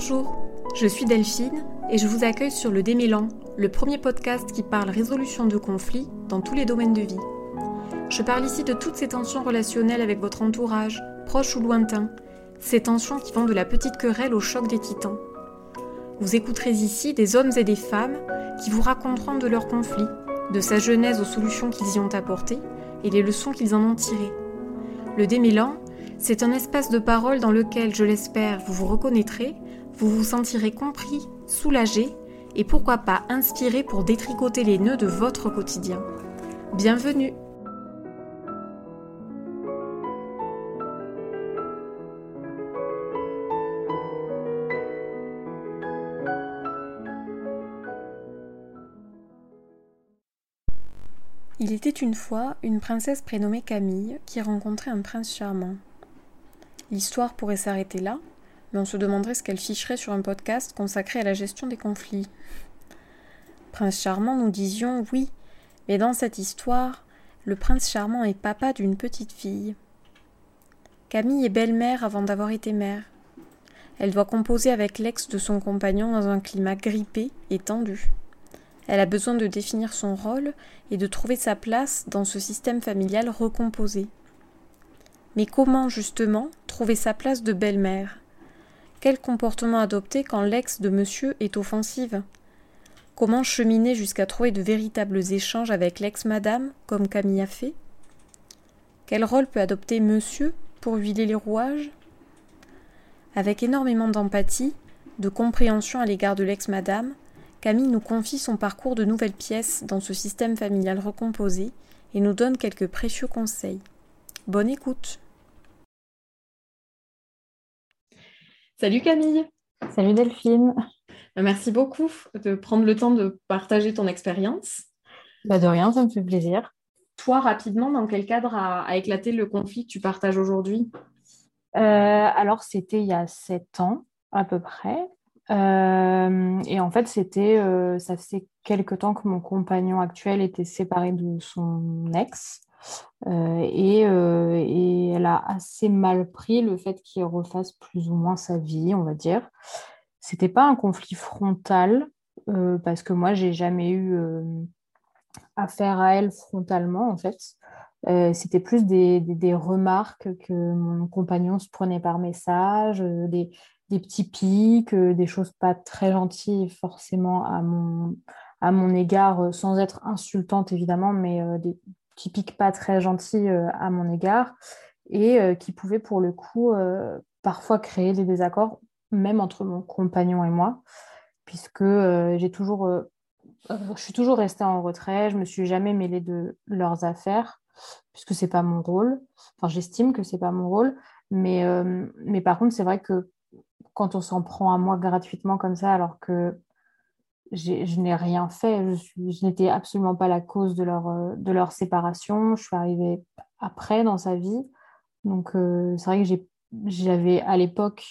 Bonjour, je suis Delphine et je vous accueille sur le Démélan, le premier podcast qui parle résolution de conflits dans tous les domaines de vie. Je parle ici de toutes ces tensions relationnelles avec votre entourage, proche ou lointain, ces tensions qui vont de la petite querelle au choc des titans. Vous écouterez ici des hommes et des femmes qui vous raconteront de leurs conflits, de sa genèse aux solutions qu'ils y ont apportées et les leçons qu'ils en ont tirées. Le démêlant, c'est un espace de parole dans lequel, je l'espère, vous vous reconnaîtrez, vous vous sentirez compris, soulagé et pourquoi pas inspiré pour détricoter les nœuds de votre quotidien. Bienvenue Il était une fois une princesse prénommée Camille qui rencontrait un prince charmant. L'histoire pourrait s'arrêter là, mais on se demanderait ce qu'elle ficherait sur un podcast consacré à la gestion des conflits. Prince charmant, nous disions oui, mais dans cette histoire, le prince charmant est papa d'une petite fille. Camille est belle-mère avant d'avoir été mère. Elle doit composer avec l'ex de son compagnon dans un climat grippé et tendu. Elle a besoin de définir son rôle et de trouver sa place dans ce système familial recomposé. Mais comment, justement, trouver sa place de belle-mère? Quel comportement adopter quand l'ex de monsieur est offensive? Comment cheminer jusqu'à trouver de véritables échanges avec l'ex-madame, comme Camille a fait? Quel rôle peut adopter monsieur pour huiler les rouages? Avec énormément d'empathie, de compréhension à l'égard de l'ex-madame, Camille nous confie son parcours de nouvelles pièces dans ce système familial recomposé et nous donne quelques précieux conseils. Bonne écoute. Salut Camille. Salut Delphine. Bah, merci beaucoup de prendre le temps de partager ton expérience. Bah de rien, ça me fait plaisir. Toi, rapidement, dans quel cadre a, éclaté le conflit que tu partages aujourd'hui? Euh, Alors, c'était il y a sept ans à peu près. Euh, et en fait, c'était, euh, ça faisait quelque temps que mon compagnon actuel était séparé de son ex. Euh, et, et, elle a assez mal pris le fait qu'il refasse plus ou moins sa vie, on va dire. C'était pas un conflit frontal, parce que moi, j'ai jamais eu affaire à elle frontalement, en fait. c'était plus des, des, remarques que mon compagnon se prenait par message, des, des petits pics, euh, des choses pas très gentilles forcément à mon, à mon égard, euh, sans être insultante évidemment, mais euh, des pics pas très gentils à mon égard, et qui pouvaient pour le coup parfois créer des désaccords, même entre mon compagnon et moi, puisque j'ai toujours, je suis toujours restée en retrait, je me suis jamais mêlée de leurs affaires, puisque c'est pas mon rôle. Enfin, j'estime que c'est pas mon rôle, mais, mais par contre, c'est vrai que quand on s'en prend à moi gratuitement comme ça, alors que je n'ai rien fait, je, n'étais absolument pas la cause de leur, euh, de leur séparation, je suis arrivée après dans sa vie. Donc euh, c'est vrai que j'avais à l'époque,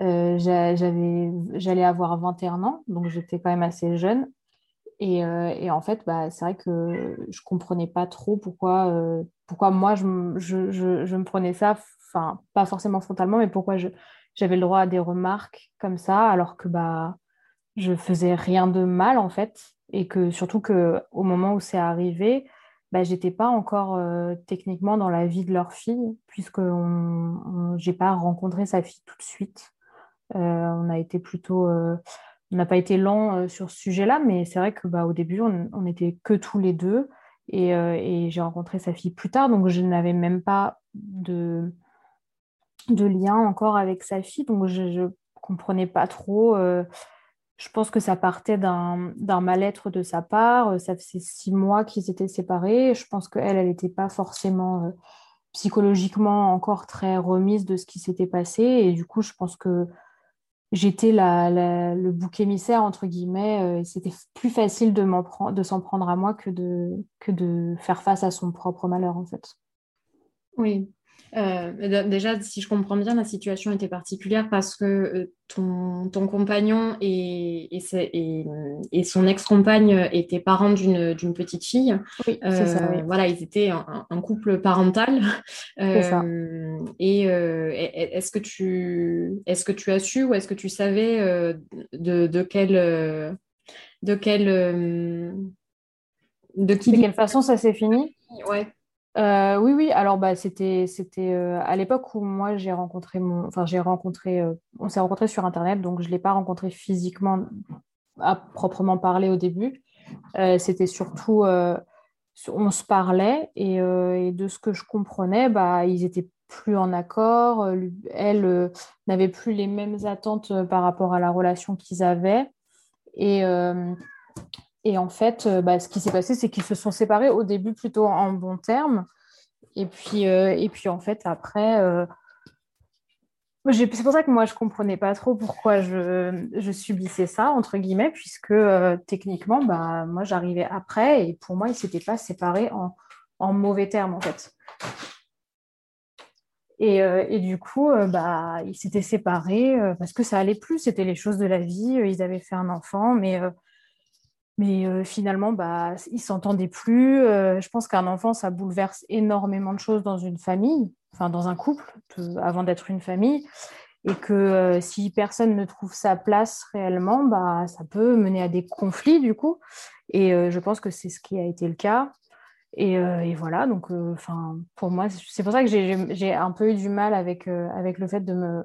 euh, j'allais avoir 21 ans, donc j'étais quand même assez jeune. Et, en fait, bah, c'est vrai que je comprenais pas trop pourquoi, moi je, je, me prenais ça, pas forcément frontalement, mais pourquoi j'avais le droit à des remarques comme ça, alors que bah, je faisais rien de mal en fait. Et que surtout qu'au moment où c'est arrivé, bah, j'étais pas encore euh, techniquement dans la vie de leur fille, puisque on, j'ai pas rencontré sa fille tout de suite. Euh, on a été plutôt. Euh, on n'a pas été lent sur ce sujet-là, mais c'est vrai que bah, au début, on n'était que tous les deux. Et, et j'ai rencontré sa fille plus tard, donc je n'avais même pas de, de lien encore avec sa fille, donc je ne comprenais pas trop. Euh, je pense que ça partait d'un mal-être de sa part. Euh, ça faisait six mois qu'ils étaient séparés. Je pense qu'elle, elle n'était pas forcément euh, psychologiquement encore très remise de ce qui s'était passé. Et du coup, je pense que j'étais le bouc émissaire, entre guillemets. C'était plus facile de s'en prendre à moi que de, que de faire face à son propre malheur, en fait. Oui. Euh, déjà, si je comprends bien, la situation était particulière parce que euh, ton, ton, compagnon et, et, et, son ex-compagne étaient parents d'une petite fille. Oui, c'est ça. Oui. Voilà, ils étaient un, couple parental. ça. Et est-ce que, tu, est -ce que tu as su ou est-ce que tu savais de, de quelle... De quelle de, qui... de quelle façon ça s'est fini? Ouais. Euh, oui, oui. Alors, bah, c'était, c'était euh, à l'époque où moi j'ai rencontré mon, enfin, j'ai rencontré, euh, on s'est rencontré sur Internet, donc je l'ai pas rencontré physiquement à proprement parler au début. c'était surtout, on se parlait et, de ce que je comprenais, bah, ils étaient plus en accord. Elle n'avait plus les mêmes attentes par rapport à la relation qu'ils avaient et et en fait, euh, bah, ce qui s'est passé, c'est qu'ils se sont séparés au début plutôt en bons termes. Et puis, euh, et puis en fait, après, euh, c'est pour ça que moi, je ne comprenais pas trop pourquoi je, subissais ça, entre guillemets, puisque techniquement, bah, moi, j'arrivais après et pour moi, ils ne s'étaient pas séparés en, mauvais termes, en fait. Et, et du coup, bah, ils s'étaient séparés parce que ça allait plus, c'était les choses de la vie, ils avaient fait un enfant, mais mais euh, finalement, bah, ils s'entendaient plus. Euh, je pense qu'un enfant, ça bouleverse énormément de choses dans une famille, enfin dans un couple, avant d'être une famille. Et que euh, si personne ne trouve sa place réellement, bah, ça peut mener à des conflits du coup. Et je pense que c'est ce qui a été le cas. Et, voilà, donc pour moi, c'est pour ça que j'ai un peu eu du mal avec le fait de me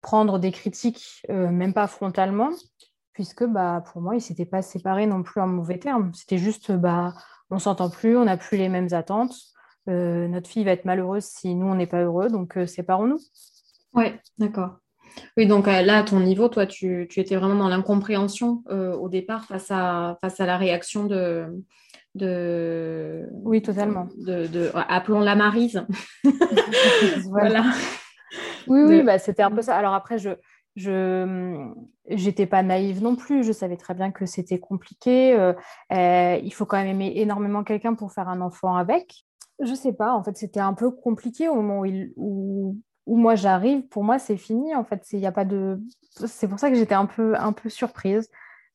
prendre des critiques, même pas frontalement, puisque bah, pour moi, ils ne s'étaient pas séparés non plus en mauvais termes. C'était juste, bah, on ne s'entend plus, on n'a plus les mêmes attentes. Euh, notre fille va être malheureuse si nous, on n'est pas heureux, donc euh, séparons-nous. Oui, d'accord. Oui, donc euh, là, à ton niveau, toi, tu, tu étais vraiment dans l'incompréhension au départ face à, face à la réaction de, de... Oui, totalement. De, de, appelons-la Marise. voilà. Oui, oui, bah, c'était un peu ça. Alors après, je je n'étais pas naïve non plus. Je savais très bien que c'était compliqué. Euh, euh, il faut quand même aimer énormément quelqu'un pour faire un enfant avec. Je sais pas. En fait, c'était un peu compliqué au moment où, où, moi j'arrive. Pour moi, c'est fini. En fait, il y a pas de. C'est pour ça que j'étais un peu un peu surprise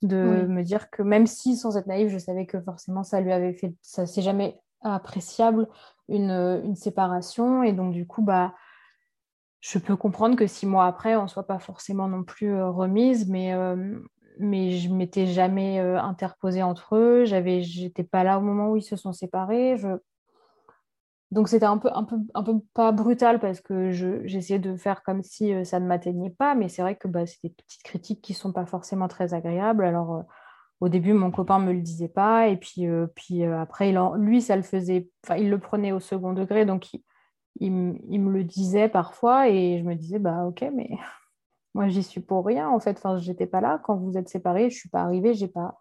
de me dire que même si sans être naïve, je savais que forcément ça lui avait fait. Ça c'est jamais appréciable une, une séparation et donc du coup bah je peux comprendre que six mois après, on ne soit pas forcément non plus euh, remise, mais, euh, mais je m'étais jamais euh, interposée entre eux. Je n'étais pas là au moment où ils se sont séparés. Donc c'était un peu, un, peu, un peu pas brutal parce que j'essayais de faire comme si ça ne m'atteignait pas, mais c'est vrai que bah, c'est des petites critiques qui ne sont pas forcément très agréables. Alors au début, mon copain ne me le disait pas, et puis, puis après, lui, ça le faisait, il le prenait au second degré, donc il, me le disait parfois et je me disais, bah ok, mais moi j'y suis pour rien en fait. Enfin, j'étais pas là quand vous êtes séparés, je suis pas arrivée, j'ai pas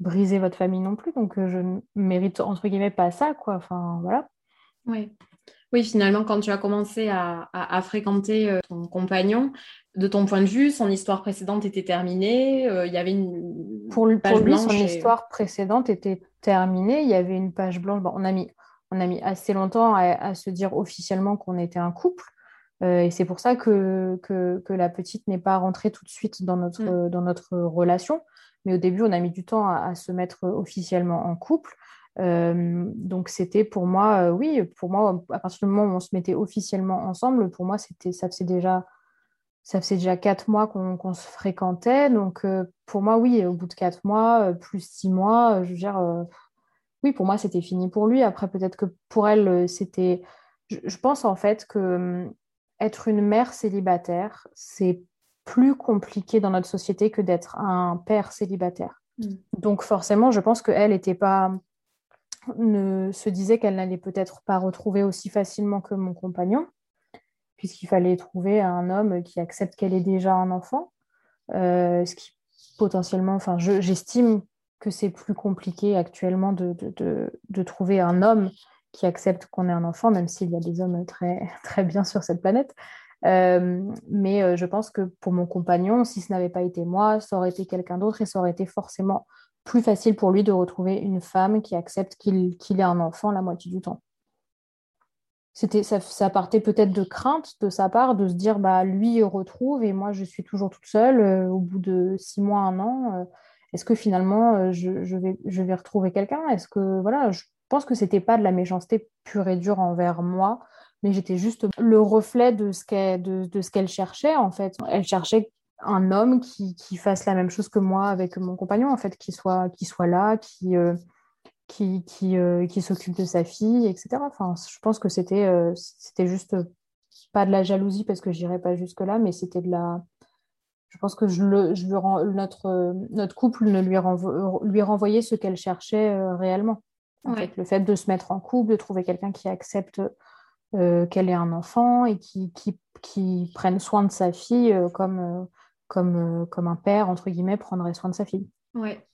brisé votre famille non plus, donc euh, je ne mérite entre guillemets pas ça, quoi. Enfin, voilà. Oui. Oui, finalement, quand tu as commencé à, fréquenter euh, ton compagnon, de ton point de vue, son histoire précédente était terminée. Euh, il y avait une pour, lui, pour lui son histoire précédente était terminée. Il y avait une page blanche. Bon, on a mis on a mis assez longtemps à, se dire officiellement qu'on était un couple. Euh, et c'est pour ça que, que, la petite n'est pas rentrée tout de suite dans notre, mm. dans notre relation. Mais au début, on a mis du temps à, se mettre officiellement en couple. Euh, donc c'était pour moi, euh, oui, pour moi, à partir du moment où on se mettait officiellement ensemble, pour moi, c'était, ça faisait déjà, ça faisait déjà quatre mois qu'on, se fréquentait. Donc pour moi, oui, au bout de quatre mois, plus six mois, je veux dire, oui, pour moi, c'était fini pour lui. Après, peut-être que pour elle, euh, c'était. Je, pense en fait que hum, être une mère célibataire, c'est plus compliqué dans notre société que d'être un père célibataire. Mm. Donc, forcément, je pense qu'elle n'était pas. Ne se disait qu'elle n'allait peut-être pas retrouver aussi facilement que mon compagnon, puisqu'il fallait trouver un homme qui accepte qu'elle ait déjà un enfant. Euh, ce qui potentiellement, enfin, j'estime que c'est plus compliqué actuellement de, de, de, trouver un homme qui accepte qu'on ait un enfant, même s'il y a des hommes très, très bien sur cette planète. Euh, mais euh, je pense que pour mon compagnon, si ce n'avait pas été moi, ça aurait été quelqu'un d'autre et ça aurait été forcément plus facile pour lui de retrouver une femme qui accepte qu'il ait un enfant la moitié du temps. ça, partait peut-être de crainte de sa part de se dire bah lui retrouve et moi je suis toujours toute seule euh, au bout de six mois un an est-ce que finalement euh, je, vais retrouver quelqu'un? Est-ce que voilà je pense que c'était pas de la méchanceté pure et dure envers moi mais j'étais juste le reflet de ce qu'elle cherchait en fait elle cherchait un homme qui, fasse la même chose que moi avec mon compagnon en fait qui soit qui soit là qui qui, qui, euh, qui s'occupe de sa fille, etc. Enfin, je pense que c'était euh, c'était juste pas de la jalousie parce que j'irais pas jusque-là, mais c'était de la. Je pense que je le, je le rends, notre, notre couple ne lui, renvo... lui renvoyait ce qu'elle cherchait euh, réellement. En fait, le fait de se mettre en couple, de trouver quelqu'un qui accepte qu'elle ait un enfant et qui, qui, qui, prenne soin de sa fille comme, comme, comme un père, entre guillemets, prendrait soin de sa fille. Ouais.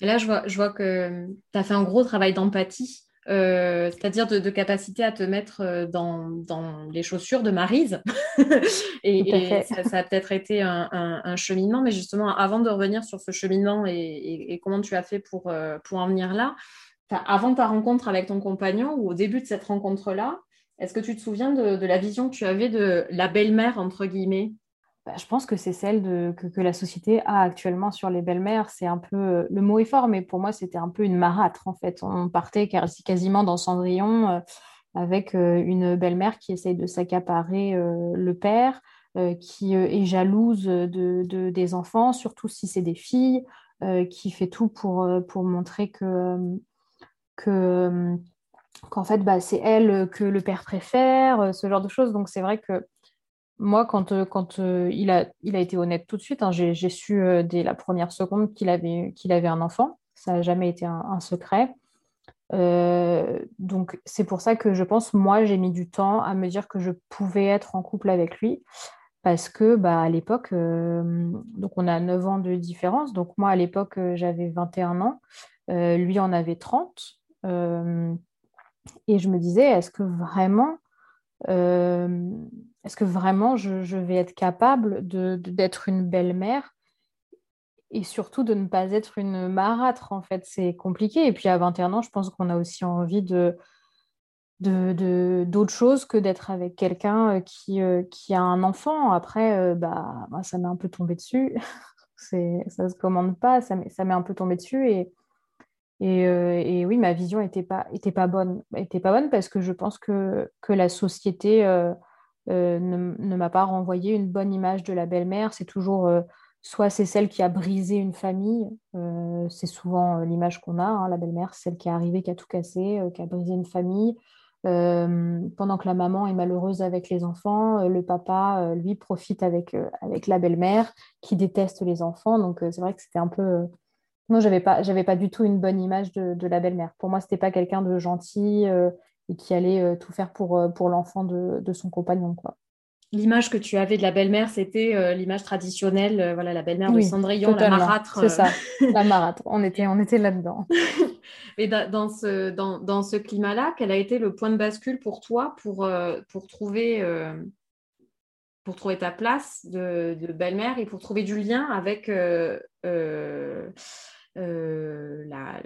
Et là, je vois, je vois que tu as fait un gros travail d'empathie, euh, c'est-à-dire de, capacité à te mettre euh, dans, dans les chaussures de Marise. et, ça, a peut-être été un, cheminement, mais justement, avant de revenir sur ce cheminement et, comment tu as fait pour, euh, pour en venir là, avant ta rencontre avec ton compagnon ou au début de cette rencontre-là, est-ce que tu te souviens de, de, la vision que tu avais de la belle-mère, entre guillemets? Bah, je pense que c'est celle que, la société a actuellement sur les belles-mères. C'est un peu, euh, le mot est fort, mais pour moi, c'était un peu une marâtre en fait. On partait quasiment dans Cendrillon euh, avec euh, une belle-mère qui essaye de s'accaparer le père, qui est jalouse de, des enfants, surtout si c'est des filles, qui fait tout pour, pour montrer que, que qu'en fait, bah, c'est elle que le père préfère, ce genre de choses. Donc c'est vrai que moi, quand, euh, quand euh, il, a, il a été honnête tout de suite, hein, j'ai su euh, dès la première seconde qu'il avait, qu'il avait un enfant. Ça n'a jamais été un, secret. donc, c'est pour ça que je pense, moi, j'ai mis du temps à me dire que je pouvais être en couple avec lui. Parce que, bah, à l'époque, donc on a 9 ans de différence. Donc, moi, à l'époque, j'avais 21 ans. lui en avait 30. et je me disais, est-ce que vraiment est-ce que vraiment je, vais être capable d'être une belle-mère et surtout de ne pas être une marâtre en fait? C'est compliqué. Et puis à 21 ans je pense qu'on a aussi envie de d'autres choses que d'être avec quelqu'un euh, qui, euh, qui a un enfant. Après euh, bah ça m'est un peu tombé dessus. Ça se commande pas. Ça m'est un peu tombé dessus. Et et, oui ma vision était pas était pas bonne. Était pas bonne parce que je pense que que la société euh, ne, m'a pas renvoyé une bonne image de la belle-mère. C'est toujours euh, soit c'est celle qui a brisé une famille, euh, c'est souvent l'image qu'on a, hein, la belle-mère, celle qui est arrivée, qui a tout cassé, qui a brisé une famille. pendant que la maman est malheureuse avec les enfants, le papa, lui, profite avec, avec la belle-mère qui déteste les enfants. Donc, c'est vrai que c'était un peu. Non, j'avais pas, j'avais pas du tout une bonne image de, de la belle-mère. Pour moi, c'était pas quelqu'un de gentil et qui allait euh, tout faire pour, euh, pour l'enfant de, de, son compagnon. Quoi. L'image que tu avais de la belle-mère, c'était euh, l'image traditionnelle, voilà, la belle-mère de Cendrillon, la marâtre. C'est ça, la marâtre. On était, on était là-dedans. Mais dans ce, dans, dans ce climat-là, quel a été le point de bascule pour toi pour, pour, trouver, pour trouver ta place de, de belle-mère et pour trouver du lien avec la,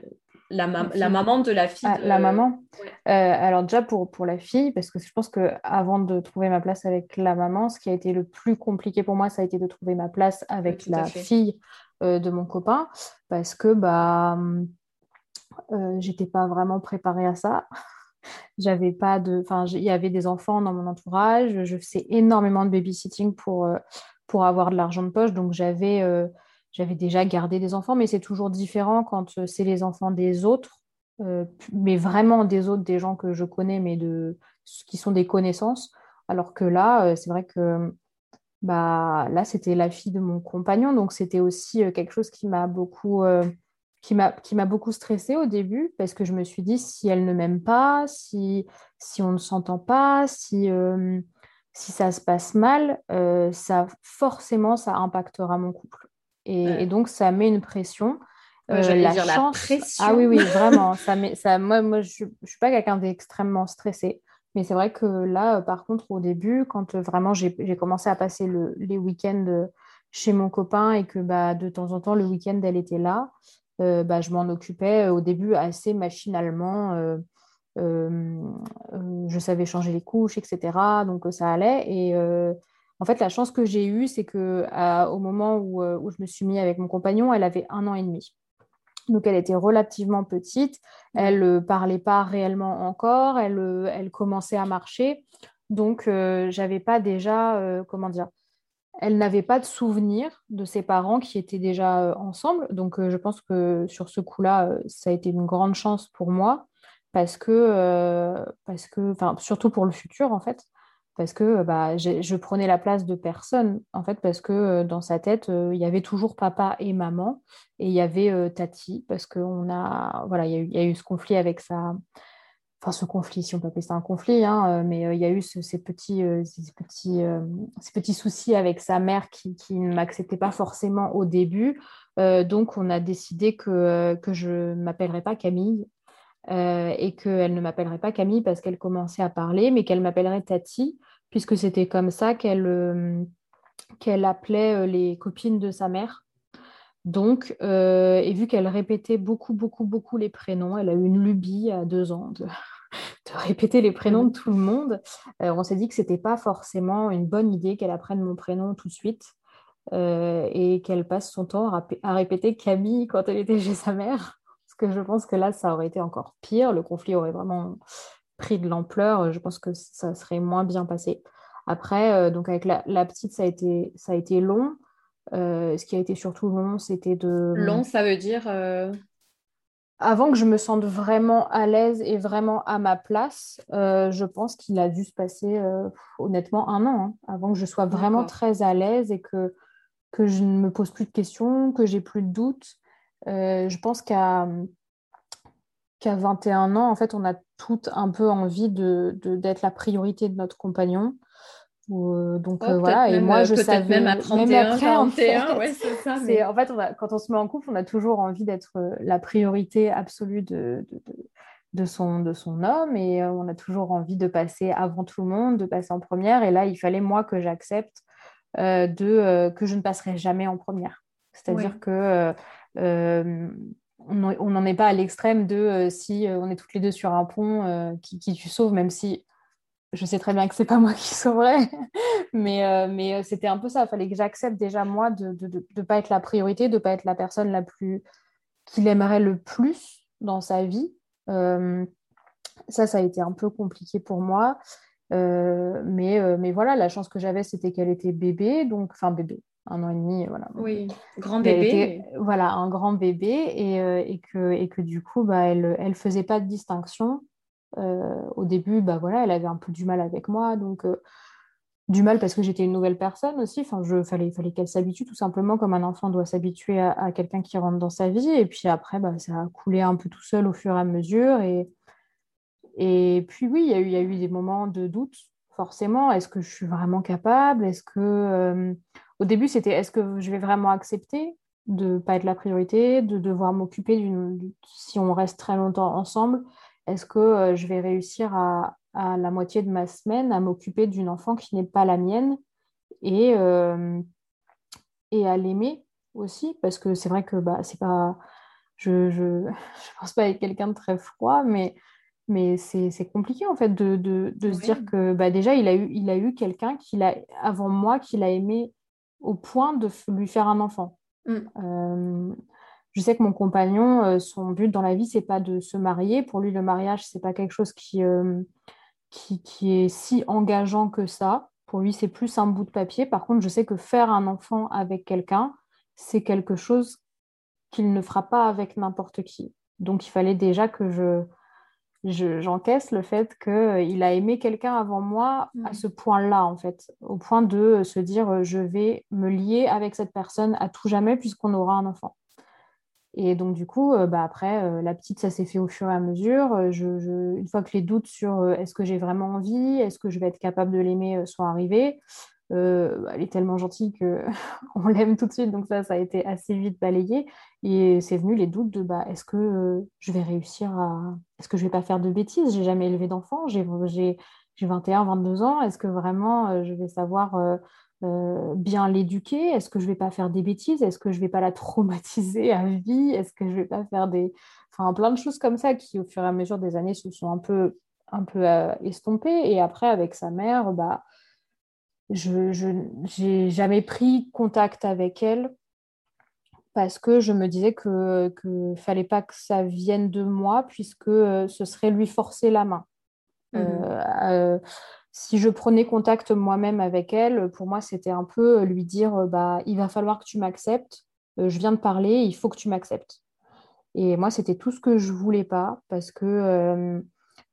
la, la, maman de la fille. Ah, la maman. Euh, alors déjà pour, pour la fille, parce que je pense que avant de trouver ma place avec la maman, ce qui a été le plus compliqué pour moi, ça a été de trouver ma place avec la fille euh, de mon copain, parce que bah euh, j'étais pas vraiment préparée à ça. J'avais pas de, enfin il y avait des enfants dans mon entourage. Je faisais énormément de babysitting pour pour avoir de l'argent de poche, donc j'avais j'avais déjà gardé des enfants, mais c'est toujours différent quand euh, c'est les enfants des autres, euh, mais vraiment des autres, des gens que je connais, mais de, qui sont des connaissances. Alors que là, euh, c'est vrai que bah, là, c'était la fille de mon compagnon, donc c'était aussi quelque chose qui m'a beaucoup, qui m'a, beaucoup stressée au début, parce que je me suis dit, si elle ne m'aime pas, si, si on ne s'entend pas, si, si ça se passe mal, ça, forcément, ça impactera mon couple. Et, donc, ça met une pression. Euh, la dire la pression. Ah oui, oui, vraiment. ça met, ça, moi, moi, je ne suis pas quelqu'un d'extrêmement stressé. Mais c'est vrai que là, euh, par contre, au début, quand euh, vraiment j'ai commencé à passer le, les week-ends chez mon copain et que bah, de temps en temps, le week-end, elle était là, bah, je m'en occupais au début assez machinalement. je savais changer les couches, etc. Donc ça allait. Et en fait, la chance que j'ai eue, c'est que au moment où, où, je me suis mis avec mon compagnon, elle avait un an et demi. Donc, elle était relativement petite. Elle ne parlait pas réellement encore. Elle, elle commençait à marcher. Donc, je j'avais pas déjà, comment dire, elle n'avait pas de souvenir de ses parents qui étaient déjà euh, ensemble. Donc, euh, je pense que sur ce coup-là, euh, ça a été une grande chance pour moi parce que, parce que surtout pour le futur, en fait, parce que bah, je prenais la place de personne, en fait, parce que dans sa tête, il y avait toujours papa et maman et il y avait Tati, parce qu'on a, voilà, il y, a eu ce conflit avec sa, enfin ce conflit, si on peut appeler ça un conflit, hein, euh, mais euh, il y a eu ces, petits, euh, ces, petits, ces petits soucis avec sa mère qui, qui ne m'acceptait pas forcément au début. donc on a décidé que, que je ne m'appellerais pas Camille et qu'elle ne m'appellerait pas Camille parce qu'elle commençait à parler, mais qu'elle m'appellerait Tati, puisque c'était comme ça qu'elle qu'elle appelait les copines de sa mère. Donc, et vu qu'elle répétait beaucoup, beaucoup, beaucoup les prénoms, elle a eu une lubie à deux ans de, de répéter les prénoms de tout le monde. Euh, on s'est dit que ce n'était pas forcément une bonne idée qu'elle apprenne mon prénom tout de suite euh, et qu'elle passe son temps à, répéter Camille quand elle était chez sa mère. Parce que je pense que là, ça aurait été encore pire. Le conflit aurait vraiment pris de l'ampleur. Je pense que ça serait moins bien passé. Après, euh, donc avec la, petite, ça a été, ça a été long. ce qui a été surtout long, c'était de... Long, ça veut dire avant que je me sente vraiment à l'aise et vraiment à ma place, euh, je pense qu'il a dû se passer euh, honnêtement un an, hein, avant que je sois vraiment très à l'aise et que, que je ne me pose plus de questions, que j'ai plus de doutes. Euh, je pense qu'à qu'à 21 ans, en fait, on a toutes un peu envie de, d'être la priorité de notre compagnon. Euh, donc oh, voilà, et moi je savais même à 31, 41, ouais, c'est ça. Mais... En fait, quand on se met en couple, on a toujours envie d'être euh, la priorité absolue de, de, de, son, de son homme et euh, on a toujours envie de passer avant tout le monde, de passer en première. Et là, il fallait moi que j'accepte de que je ne passerai jamais en première. C'est-à-dire que on n'en est pas à l'extrême de si on est toutes les deux sur un pont, qui, qui tu sauves, même si je sais très bien que c'est pas moi qui sauverai, mais, euh, mais euh, c'était un peu ça. Il fallait que j'accepte déjà moi de ne pas être la priorité, de ne pas être la personne la plus qu'il aimerait le plus dans sa vie. Euh, ça, ça a été un peu compliqué pour moi. mais, mais voilà, la chance que j'avais, c'était qu'elle était bébé, donc enfin bébé, un an et demi, voilà. Oui, grand bébé. Voilà, un grand bébé, et, et, que, et que du coup, bah, elle ne faisait pas de distinction euh, au début, bah voilà, elle avait un peu du mal avec moi, donc euh, du mal parce que j'étais une nouvelle personne aussi. Enfin, je fallait, fallait qu'elle s'habitue tout simplement comme un enfant doit s'habituer à, quelqu'un qui rentre dans sa vie. Et puis après, bah, ça a coulé un peu tout seul au fur et à mesure. Et, et puis oui, il y, a eu, y a eu des moments de doute, forcément. Est-ce que je suis vraiment capable? Est-ce que euh, au début, c'était est-ce que je vais vraiment accepter de ne pas être la priorité, de devoir m'occuper d'une si on reste très longtemps ensemble est-ce que euh, je vais réussir à, la moitié de ma semaine à m'occuper d'une enfant qui n'est pas la mienne et, euh, et à l'aimer aussi? Parce que c'est vrai que bah, c'est pas. Je ne je, je pense pas être quelqu'un de très froid, mais, mais c'est compliqué en fait de, de, de se dire que bah, déjà, il a eu, il a eu quelqu'un avant moi qui l'a aimé au point de lui faire un enfant. Mm. Euh, je sais que mon compagnon, euh, son but dans la vie, c'est pas de se marier. Pour lui, le mariage, c'est pas quelque chose qui, euh, qui, qui, est si engageant que ça. Pour lui, c'est plus un bout de papier. Par contre, je sais que faire un enfant avec quelqu'un, c'est quelque chose qu'il ne fera pas avec n'importe qui. Donc, il fallait déjà que je j'encaisse le fait qu'il euh, a aimé quelqu'un avant moi à mm. ce point-là, en fait, au point de se dire je vais me lier avec cette personne à tout jamais puisqu'on aura un enfant. Et donc, du coup, euh, bah, après, euh, la petite, ça s'est fait au fur et à mesure. Euh, je, une fois que les doutes sur est-ce que j'ai vraiment envie, est-ce que je vais être capable de l'aimer sont arrivés, elle est tellement gentille qu'on l'aime tout de suite. Donc, ça, ça a été assez vite balayé. Et c'est venu les doutes de bah, est-ce que je vais réussir à. Est-ce que je vais pas faire de bêtises? J'ai jamais élevé d'enfant. J'ai j'ai 21, 22 ans, est-ce que vraiment je vais savoir bien l'éduquer? Est-ce que je vais pas faire des bêtises? Est-ce que je vais pas la traumatiser à vie? Est-ce que je vais pas faire des... Enfin, plein de choses comme ça qui, au fur et à mesure des années, se sont un peu, un peu estompées. Et après, avec sa mère, bah, je n'ai jamais pris contact avec elle parce que je me disais que ne fallait pas que ça vienne de moi puisque euh, ce serait lui forcer la main. Mmh euh, euh, si je prenais contact moi-même avec elle, pour moi, c'était un peu lui dire bah, il va falloir que tu m'acceptes, je viens de parler, il faut que tu m'acceptes. Et moi, c'était tout ce que je voulais pas parce que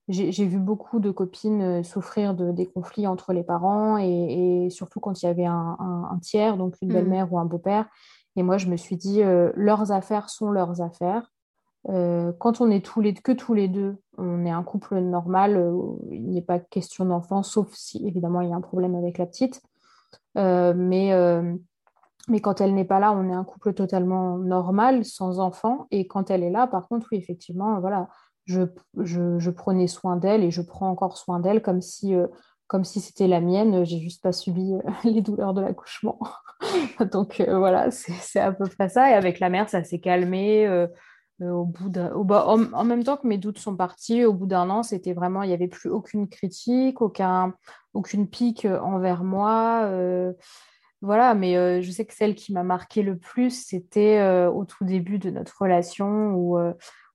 j'ai vu beaucoup de copines souffrir de, des conflits entre les parents et, surtout quand il y avait un, tiers, donc une mmh. belle-mère ou un beau-père. Et moi, je me suis dit, euh, leurs affaires sont leurs affaires. Euh, quand on est tous les, que tous les deux, on est un couple normal, euh, il n'y a pas question d'enfant, sauf si évidemment il y a un problème avec la petite. mais, mais quand elle n'est pas là, on est un couple totalement normal, sans enfant. Et quand elle est là, par contre, oui, effectivement, voilà, je, prenais soin d'elle et je prends encore soin d'elle comme si comme si c'était la mienne. J'ai juste pas subi les douleurs de l'accouchement. Donc euh, voilà, c'est à peu près ça. Et avec la mère, ça s'est calmé. Euh, euh, au bout en, même temps que mes doutes sont partis, au bout d'un an, c'était vraiment, il n'y avait plus aucune critique, aucun, aucune pique envers moi. voilà, mais je sais que celle qui m'a marqué le plus, c'était au tout début de notre relation où,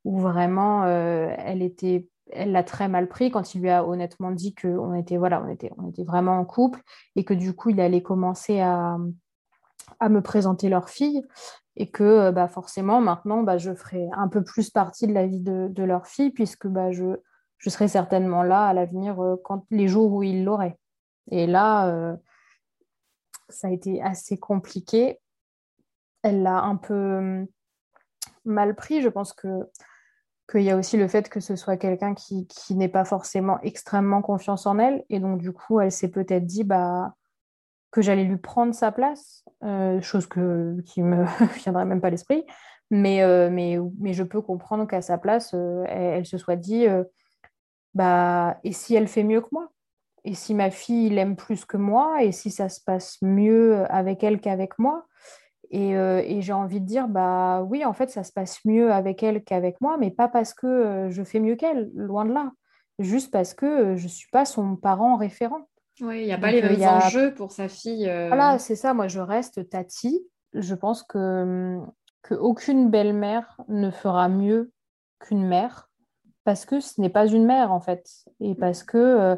où vraiment elle était elle l'a très mal pris quand il lui a honnêtement dit qu'on était, voilà, on était, vraiment en couple et que du coup, il allait commencer à, me présenter leur fille et que euh, bah, forcément maintenant bah, je ferai un peu plus partie de la vie de, leur fille puisque bah, je, je serai certainement là à l'avenir euh, quand les jours où ils l'auraient. Et là, euh, ça a été assez compliqué. Elle l'a un peu mal pris. Je pense que qu'il y a aussi le fait que ce soit quelqu'un qui, qui n'ait pas forcément extrêmement confiance en elle. Et donc, du coup, elle s'est peut-être dit, bah, que j'allais lui prendre sa place, euh, chose que, qui ne me viendrait même pas à l'esprit. Mais, euh, mais, je peux comprendre qu'à sa place, euh, elle, se soit dit bah, et si elle fait mieux que moi? Et si ma fille l'aime plus que moi? Et si ça se passe mieux avec elle qu'avec moi? Et, et j'ai envie de dire, bah oui, en fait, ça se passe mieux avec elle qu'avec moi, mais pas parce que je fais mieux qu'elle, loin de là. Juste parce que je ne suis pas son parent référent. Oui, il n'y a pas les mêmes enjeux pour sa fille. Euh. Voilà, c'est ça. Moi, je reste Tati. Je pense que qu'aucune belle-mère ne fera mieux qu'une mère parce que ce n'est pas une mère en fait et parce que euh,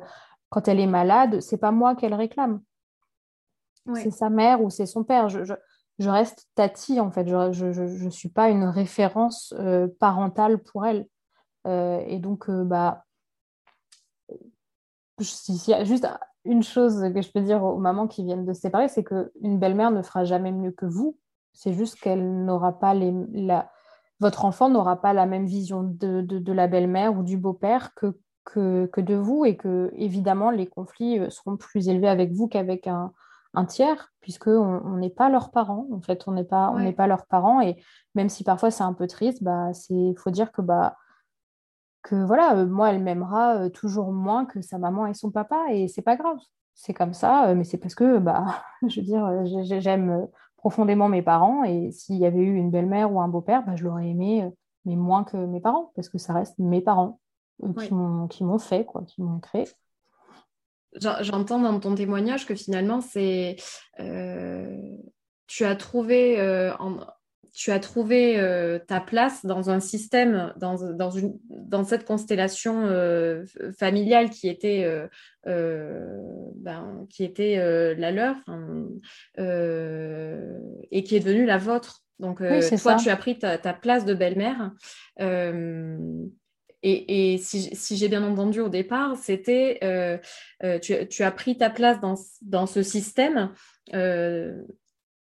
quand elle est malade, c'est pas moi qu'elle réclame. C'est sa mère ou c'est son père. Je, je, reste Tati en fait. Je ne suis pas une référence euh, parentale pour elle. et donc, bah, juste une chose que je peux dire aux mamans qui viennent de se séparer, c'est qu'une belle-mère ne fera jamais mieux que vous. C'est juste qu'elle n'aura pas les, la, votre enfant n'aura pas la même vision de, de, la belle-mère ou du beau-père que, que, que, de vous et que évidemment les conflits euh, seront plus élevés avec vous qu'avec un, un tiers puisque on n'est pas leurs parents. En fait on n'est pas on n'est pas leurs parents. Et même si parfois c'est un peu triste bah c'est faut dire que bah que voilà, euh, moi, elle m'aimera euh, toujours moins que sa maman et son papa, et c'est pas grave. C'est comme ça, euh, mais c'est parce que, bah, je veux dire, j'aime profondément mes parents, et s'il y avait eu une belle-mère ou un beau-père, bah, je l'aurais aimé, mais moins que mes parents, parce que ça reste mes parents qui m'ont fait, quoi, qui m'ont créé. J'entends dans ton témoignage que finalement, c'est tu as trouvé en, tu as trouvé euh, ta place dans un système, dans, dans, une, dans cette constellation euh, familiale qui était, euh, ben, qui était la leur et qui est devenue la vôtre. Donc, toi, tu as pris ta, ta place de belle-mère. Et, et, si, si j'ai bien entendu au départ, c'était tu, tu, as pris ta place dans, dans ce système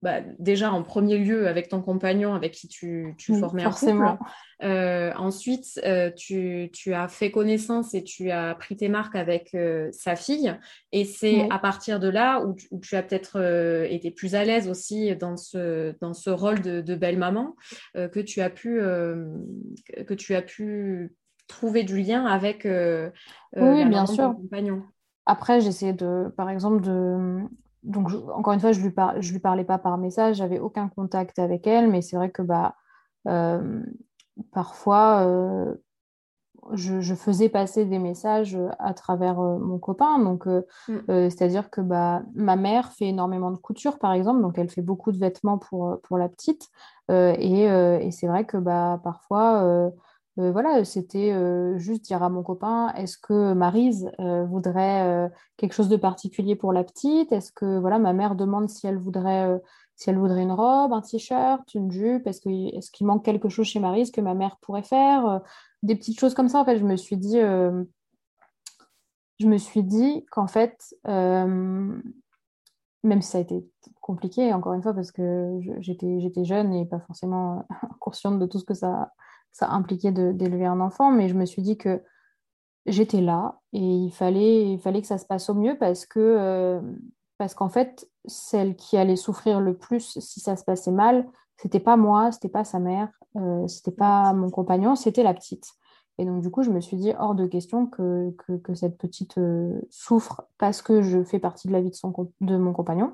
bah, déjà en premier lieu avec ton compagnon avec qui tu, tu formais un couple. Euh, ensuite, euh, tu, tu, as fait connaissance et tu as pris tes marques avec euh, sa fille. Et c'est à partir de là où tu, où tu as peut-être été plus à l'aise aussi dans ce, dans ce rôle de, de belle-maman que, tu as pu, que tu as pu trouver du lien avec oui, bien sûr. compagnon. après, j'essayais de, par exemple, de. Donc, encore une fois, je lui, je lui parlais pas par message, j'avais aucun contact avec elle, mais c'est vrai que bah, euh, parfois, euh, je, faisais passer des messages à travers euh, mon copain. Donc, mm. c'est-à-dire que bah, ma mère fait énormément de couture, par exemple, donc elle fait beaucoup de vêtements pour, pour la petite. et, et c'est vrai que bah, parfois, euh, voilà, c'était euh, juste dire à mon copain, est-ce que Marise euh, voudrait quelque chose de particulier pour la petite? Est-ce que voilà, ma mère demande si elle voudrait, si elle voudrait une robe, un t-shirt, une jupe? Est-ce qu'il manque quelque chose chez Marise que ma mère pourrait faire Des petites choses comme ça. En fait, je me suis dit, je me suis dit qu'en fait, même si ça a été compliqué, encore une fois, parce que j'étais jeune et pas forcément consciente de tout ce que ça ça impliquait d'élever un enfant, mais je me suis dit que j'étais là et il fallait, il fallait que ça se passe au mieux parce que euh, parce qu'en fait, celle qui allait souffrir le plus si ça se passait mal, c'était pas moi, c'était pas sa mère, euh, c'était pas mon compagnon, c'était la petite. Et donc, du coup, je me suis dit hors de question que, que, cette petite euh, souffre parce que je fais partie de la vie de, son, de mon compagnon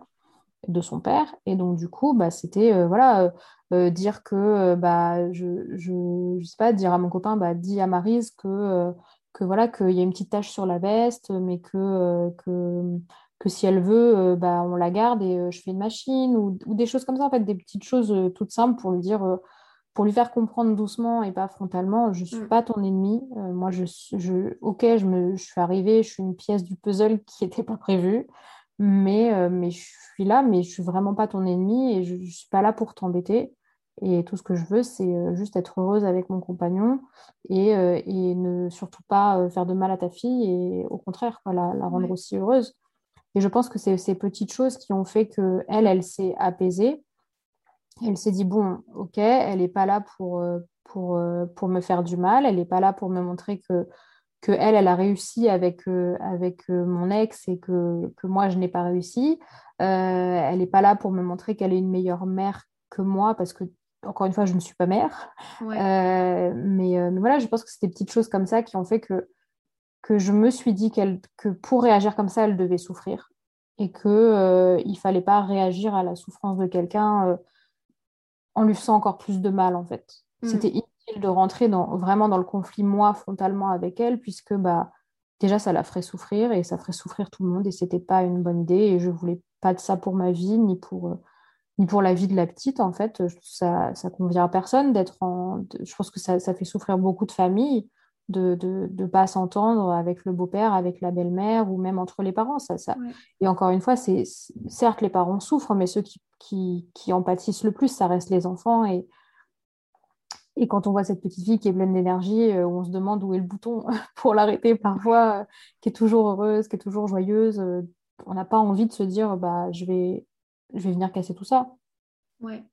de son père. Et donc, du coup, bah, c'était euh, voilà, euh, euh, dire que, bah, je, je, sais pas, dire à mon copain, bah, dis à Marise que, que voilà, qu'il y a une petite tache sur la veste, mais que, que, que si elle veut, bah, on la garde et je fais une machine, ou, des choses comme ça, en fait, des petites choses toutes simples pour lui dire. pour lui faire comprendre doucement et pas frontalement, je ne suis mm. pas ton ennemi. moi, je, je, ok, je, me, je suis arrivée, je suis une pièce du puzzle qui n'était pas prévue mais, euh, mais je suis là, mais je suis vraiment pas ton ennemi et je, ne suis pas là pour t'embêter. Et tout ce que je veux, c'est euh, juste être heureuse avec mon compagnon et, euh, et ne surtout pas faire de mal à ta fille et au contraire, la, la, rendre aussi heureuse. Et je pense que c'est ces petites choses qui ont fait que elle, elle s'est apaisée. Elle s'est dit bon, ok, elle n'est pas là pour, pour, pour me faire du mal, elle n'est pas là pour me montrer que que elle, elle a réussi avec, euh, avec euh, mon ex et que, que moi, je n'ai pas réussi. Euh, elle n'est pas là pour me montrer qu'elle est une meilleure mère que moi parce que, encore une fois, je ne suis pas mère. mais, mais, voilà, je pense que c'est des petites choses comme ça qui ont fait que, que je me suis dit qu'elle, que pour réagir comme ça, elle devait souffrir et qu'il ne fallait pas réagir à la souffrance de quelqu'un en lui faisant encore plus de mal, en fait. Mm. C'était de rentrer dans, vraiment dans le conflit moi frontalement avec elle, puisque bah, déjà ça la ferait souffrir et ça ferait souffrir tout le monde et c'était pas une bonne idée et je voulais pas de ça pour ma vie ni pour, euh, ni pour la vie de la petite en fait. Ça, ça convient à personne d'être en. Je pense que ça, ça, fait souffrir beaucoup de familles de ne de, pas s'entendre avec le beau-père, avec la belle-mère ou même entre les parents. Ça, ça... Et encore une fois, c'est certes les parents souffrent, mais ceux qui, qui, qui en pâtissent le plus, ça reste les enfants et et quand on voit cette petite fille qui est pleine d'énergie, euh, on se demande où est le bouton pour l'arrêter parfois, euh, qui est toujours heureuse, qui est toujours joyeuse. Euh, on n'a pas envie de se dire bah, je, vais, je vais venir casser tout ça. Ouais.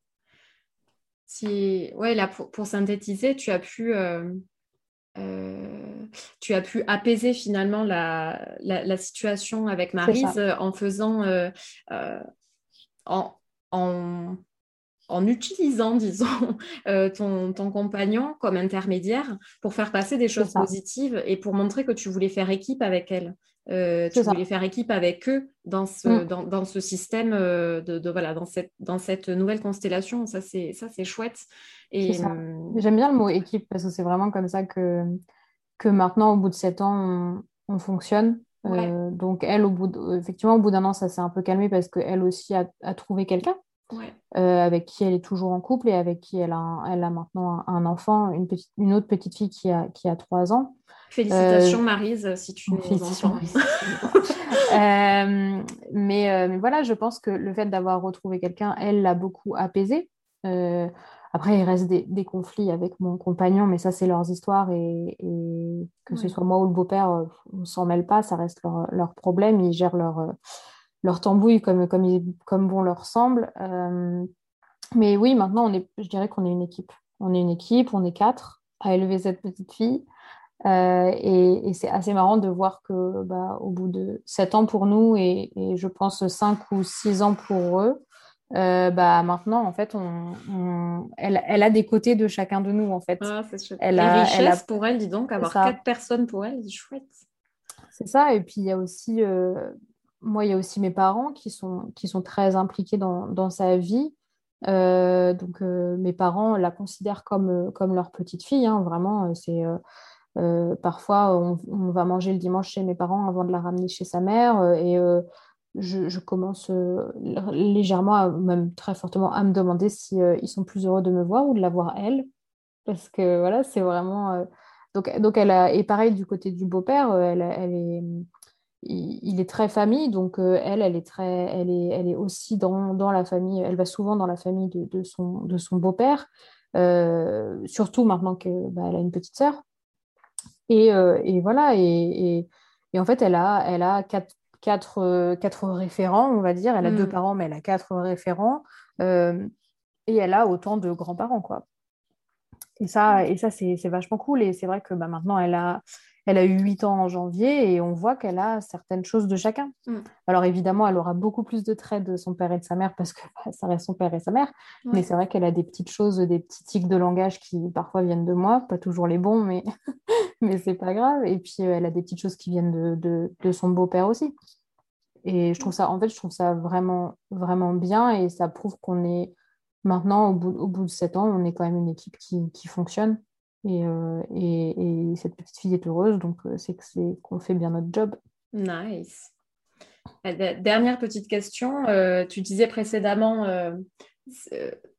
Si... ouais là, pour, synthétiser, tu as pu. tu as pu apaiser finalement la, la, situation avec Marise en faisant en, en, en utilisant, disons, euh, ton, ton, compagnon comme intermédiaire pour faire passer des choses positives et pour montrer que tu voulais faire équipe avec elle. Euh, tu voulais faire équipe avec eux dans ce, mm. dans, dans, ce système euh, de, voilà dans cette, dans cette nouvelle constellation. Ça c'est ça c'est chouette. Et j'aime bien le mot équipe parce que c'est vraiment comme ça que que maintenant au bout de sept ans on, fonctionne. Donc elle au bout effectivement au bout d'un an ça s'est un peu calmé parce qu'elle aussi a, a trouvé quelqu'un euh, avec qui elle est toujours en couple et avec qui elle a, elle a maintenant un, enfant, une, petite, une autre petite fille qui a, qui a 3 ans. Félicitations euh, Marise, si tu nous entends. euh, mais, mais, voilà, je pense que le fait d'avoir retrouvé quelqu'un, elle l'a beaucoup apaisé. après, il reste des, des, conflits avec mon compagnon, mais ça, c'est leurs histoires et, et que ce soit moi ou le beau-père, on s'en mêle pas, ça reste leur, leur problème, ils gèrent leur leur tambouille comme, comme, comme bon leur semble. Euh, mais oui, maintenant, on est, je dirais qu'on est une équipe. On est une équipe, on est quatre à élever cette petite fille. Euh, et, c'est assez marrant de voir que bah, au bout de sept ans pour nous et, je pense cinq ou six ans pour eux, euh, bah maintenant en fait on, elle, elle, a des côtés de chacun de nous en fait. Ah, elle a, richesse pour elle, dis donc, avoir quatre personnes pour elle, c'est chouette. C'est ça. Et puis, il y a aussi, moi, il y a aussi mes parents qui sont, qui sont très impliqués dans, dans sa vie. donc, mes parents la considèrent comme, comme leur petite fille. Hein. vraiment, c'est parfois, on, va manger le dimanche chez mes parents avant de la ramener chez sa mère. et je, commence légèrement, même très fortement, à me demander si ils sont plus heureux de me voir ou de la voir elle. Parce que voilà, c'est vraiment. Donc, donc, elle a. Et pareil, du côté du beau-père, elle est il, est très famille, donc elle, elle est très, elle est, elle est aussi dans, dans, la famille. Elle va souvent dans la famille de, de son, de son beau-père, surtout maintenant qu'elle bah, a une petite sœur. Et, et voilà, et, et, en fait, elle a, elle a quatre, quatre, quatre référents, on va dire. Elle a deux mm. parents, mais elle a quatre référents. et elle a autant de grands-parents, quoi. Et ça, et ça c'est vachement cool. Et c'est vrai que bah, maintenant, elle a, elle a eu 8 ans en janvier et on voit qu'elle a certaines choses de chacun. Mm. Alors évidemment, elle aura beaucoup plus de traits de son père et de sa mère parce que bah, ça reste son père et sa mère. Mais c'est vrai qu'elle a des petites choses, des petits tics de langage qui parfois viennent de moi, pas toujours les bons, mais, mais c'est pas grave. Et puis euh, elle a des petites choses qui viennent de, de, son beau-père aussi. Et je trouve ça, en fait, je trouve ça vraiment, vraiment bien et ça prouve qu'on est maintenant, au bout, au bout de 7 ans, on est quand même une équipe qui, qui fonctionne. Euh, et, et, cette petite fille est heureuse, donc euh, c'est qu'on fait bien notre job. Nice. Euh, dernière petite question. tu disais précédemment,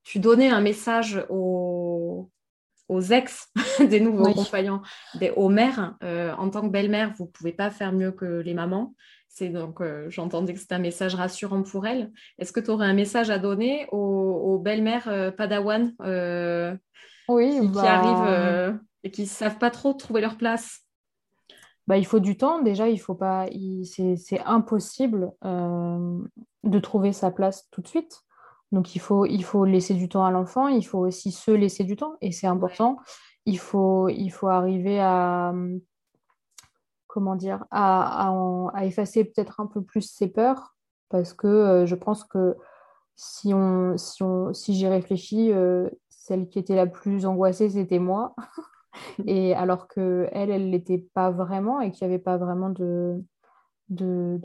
tu donnais un message aux, aux ex des nouveaux compagnons, des, aux mères. en tant que belle-mère, vous ne pouvez pas faire mieux que les mamans. C'est donc, j'entendais que c'était un message rassurant pour elles. Est-ce que tu aurais un message à donner aux, aux belles-mères Padawan oui, qui, bah, arrivent euh, et qui ne savent pas trop trouver leur place bah, il faut du temps. Déjà, il faut pas, c'est impossible euh, de trouver sa place tout de suite. Donc, il faut, il faut laisser du temps à l'enfant. Il faut aussi se laisser du temps, et c'est important. Il faut, il faut arriver à, comment dire, à, à, effacer peut-être un peu plus ses peurs, parce que euh, je pense que si on, si on, si j'y réfléchis, celle qui était la plus angoissée, c'était moi. et alors que elle, elle l'était pas vraiment et qu'il n'y avait pas vraiment de, de,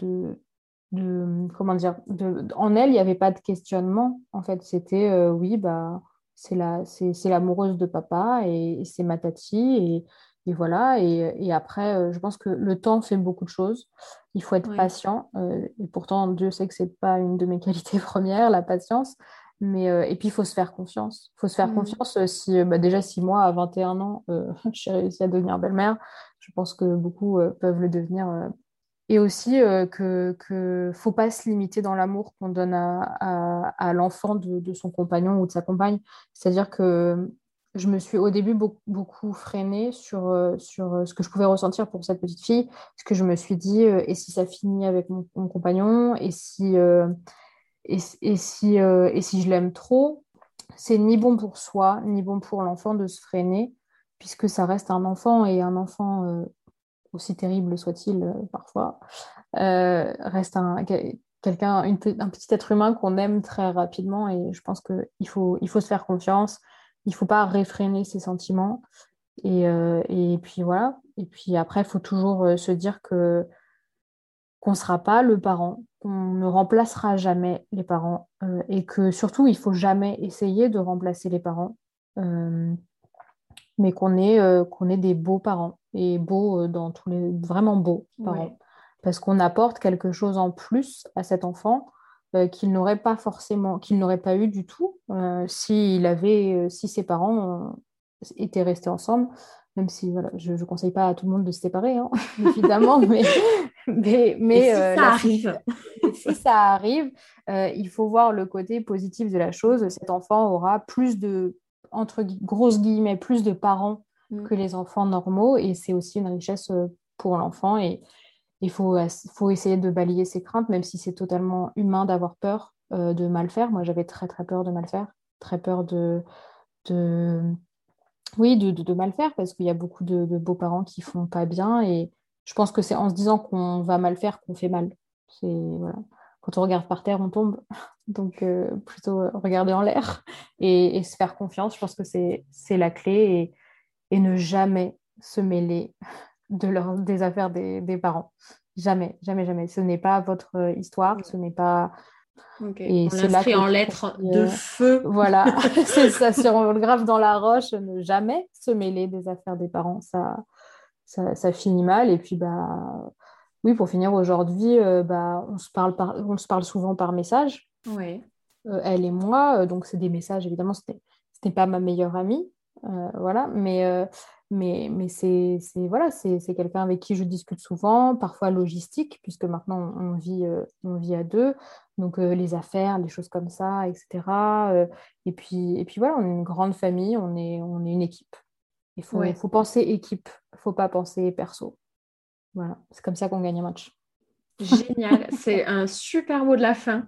de, comment dire, de, en elle, il n'y avait pas de questionnement. En fait, c'était euh, oui, bah, c'est la, c'est, l'amoureuse de papa et, c'est ma tati et, et voilà. Et, et après, euh, je pense que le temps fait beaucoup de choses. Il faut être patient. Euh, et pourtant, Dieu sait que c'est pas une de mes qualités premières, la patience. Mais, euh, et puis, il faut se faire confiance. Il faut se faire mm. confiance. Euh, si, euh, bah, déjà, si moi, à 21 ans, j'ai réussi à devenir belle-mère, je pense que beaucoup peuvent le devenir. Et aussi que ne faut pas se limiter dans l'amour qu'on donne à, à, l'enfant de, de, son compagnon ou de sa compagne. C'est-à-dire que je me suis au début beaucoup, beaucoup freinée sur, sur ce que je pouvais ressentir pour cette petite fille. Parce que je me suis dit, et si ça finit avec mon, mon compagnon? Et si et, si, euh, et si je l'aime trop, c'est ni bon pour soi, ni bon pour l'enfant de se freiner, puisque ça reste un enfant et un enfant, euh, aussi terrible soit-il euh, parfois, reste un, quelqu'un, un petit être humain qu'on aime très rapidement et je pense qu'il faut, il faut se faire confiance, il ne faut pas réfréner ses sentiments. Et, et puis voilà. Et puis après, il faut toujours se dire que qu'on ne sera pas le parent, qu'on ne remplacera jamais les parents euh, et que surtout, il faut jamais essayer de remplacer les parents, euh, mais qu'on est, euh, qu'on est des beaux parents et beaux dans tous les vraiment beaux parents. Parce qu'on apporte quelque chose en plus à cet enfant qu'il n'aurait pas forcément, qu'il n'aurait pas eu du tout s'il avait, si ses parents étaient restés ensemble même si voilà, je ne conseille pas à tout le monde de se séparer, hein, évidemment, mais, mais, mais si, euh, ça arrive? si ça arrive, euh, il faut voir le côté positif de la chose. Cet enfant aura plus de, entre grosses guillemets, plus de parents mm. que les enfants normaux, et c'est aussi une richesse euh, pour l'enfant. Et il faut, faut essayer de balayer ses craintes, même si c'est totalement humain d'avoir peur de mal faire. Moi, j'avais très, très peur de mal faire, très peur de, de oui, de, mal faire parce qu'il y a beaucoup de, beaux-parents qui font pas bien et je pense que c'est en se disant qu'on va mal faire qu'on fait mal. C'est voilà. Quand on regarde par terre, on tombe. Donc euh, plutôt euh, regarder en l'air et, se faire confiance. Je pense que c'est la clé et, ne jamais se mêler des affaires des, des parents. Jamais, jamais, jamais. Ce n'est pas votre histoire, ce n'est pas et c'est là en lettres de feu. Voilà, c'est ça. Si on le grave dans la roche, ne jamais se mêler des affaires des parents, ça, ça, finit mal. Et puis, bah, oui, pour finir, aujourd'hui, euh, bah, on, se parle on se parle souvent par message. Oui. Euh, elle et moi, euh, donc c'est des messages, évidemment, ce n'est pas ma meilleure amie. voilà, mais mais, mais c'est voilà, c'est quelqu'un avec qui je discute souvent, parfois logistique, puisque maintenant on vit, euh, on vit à deux, donc euh, les affaires, les choses comme ça, etc. Euh, et, puis, et puis voilà, on est une grande famille, on est, on est une équipe. Il faut, faut penser équipe, il ne faut pas penser perso. Voilà, c'est comme ça qu'on gagne un match. Génial, c'est un super mot de la fin.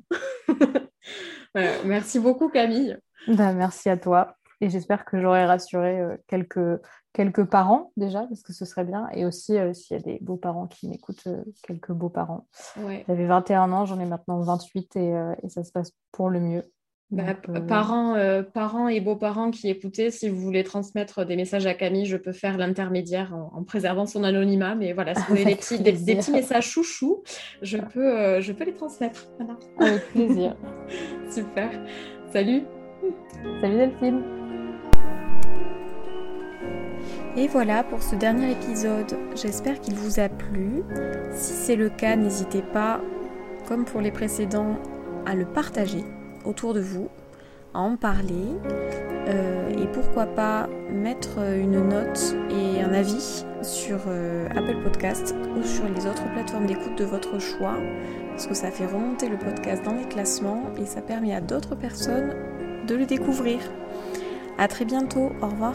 merci beaucoup Camille. Ben, merci à toi. Et j'espère que j'aurai rassuré quelques, quelques parents déjà, parce que ce serait bien. Et aussi, euh, s'il y a des beaux-parents qui m'écoutent, euh, quelques beaux-parents. J'avais 21 ans, j'en ai maintenant 28 et, euh, et, ça se passe pour le mieux. Bah, parents, parents et beaux-parents qui écoutaient, si vous voulez transmettre des messages à Camille, je peux faire l'intermédiaire en, préservant son anonymat. Mais voilà, si vous avez des petits, des, petits, messages chouchous, je peux, je peux les transmettre. Avec plaisir. Super. Salut. Salut Delphine. Et voilà pour ce dernier épisode. J'espère qu'il vous a plu. Si c'est le cas, n'hésitez pas, comme pour les précédents, à le partager autour de vous, à en parler euh, et pourquoi pas mettre une note et un avis sur euh, Apple Podcast ou sur les autres plateformes d'écoute de votre choix parce que ça fait remonter le podcast dans les classements et ça permet à d'autres personnes de le découvrir. A très bientôt, au revoir.